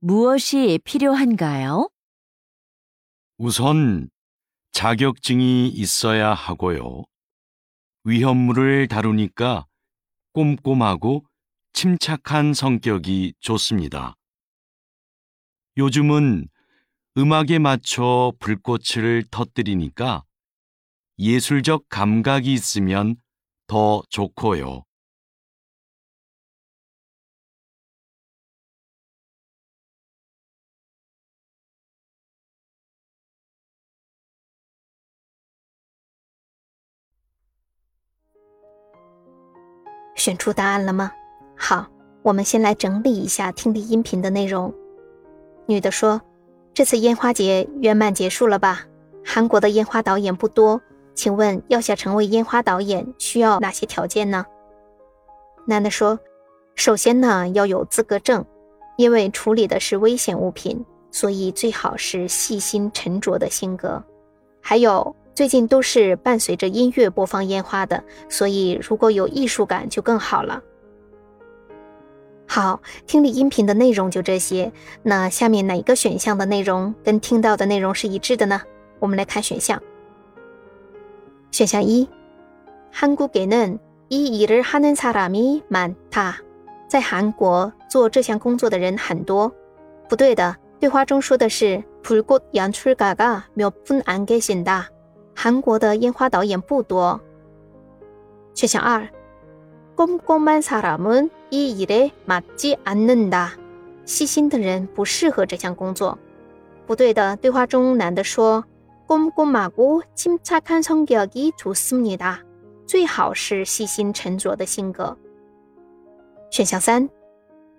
무엇이 필요한가요? 우선 자격증이 있어야 하고요. 위험물을 다루니까 꼼꼼하고 침착한 성격이 좋습니다. 요즘은 음악에 맞춰 불꽃을 터뜨리니까 예술적 감각이 있으면 더 좋고요. 选出答案了吗？好，我们先来整理一下听力音频的内容。女的说：“这次烟花节圆满结束了吧？韩国的烟花导演不多，请问要想成为烟花导演需要哪些条件呢？”男的说：“首先呢要有资格证，因为处理的是危险物品，所以最好是细心沉着的性格。还有。”最近都是伴随着音乐播放烟花的，所以如果有艺术感就更好了。好，听力音频的内容就这些。那下面哪一个选项的内容跟听到的内容是一致的呢？我们来看选项。选项一，한국에는이일을하는사람이많 다。 在韩国做这项工作的人很多。不对的，对话中说的是불꽃연출가가몇분안계신 다。 韩国的烟花导演不多。选项二，꼼꼼한사람은이일에맞지않는 다。 细心的人不适合这项工作。不对的，对话中男的说꼼꼼하고침착한성격이좋습니다最好是细心沉着的性格。选项三，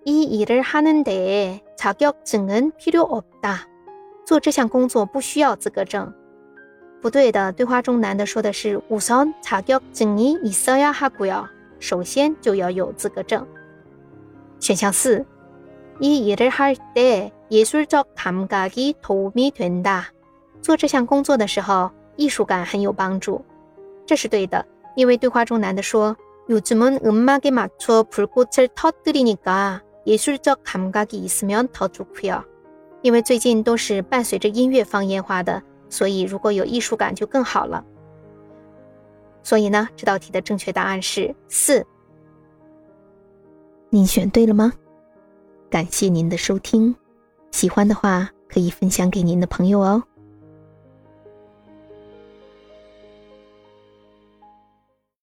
이일을하는데자격증은필요없다做这项工作不需要资格证。 不对的，对话中男的说的是우선자격증이있어야하고 요， 首先就要有资格证。选项四，이일을할때예술적감각이도움이된 다， 做这项工作的时候，艺术感很有帮助。这是对的，因为对话中男的说요즘은음악에맞춰불꽃을터뜨리니까예술적감각이있으면더좋고 요， 因为最近都是伴随着音乐放烟花的。 所以，如果有艺术感就更好了。所以呢，这道题的正确答案是四。您选对了吗？感谢您的收听，喜欢的话可以分享给您的朋友哦。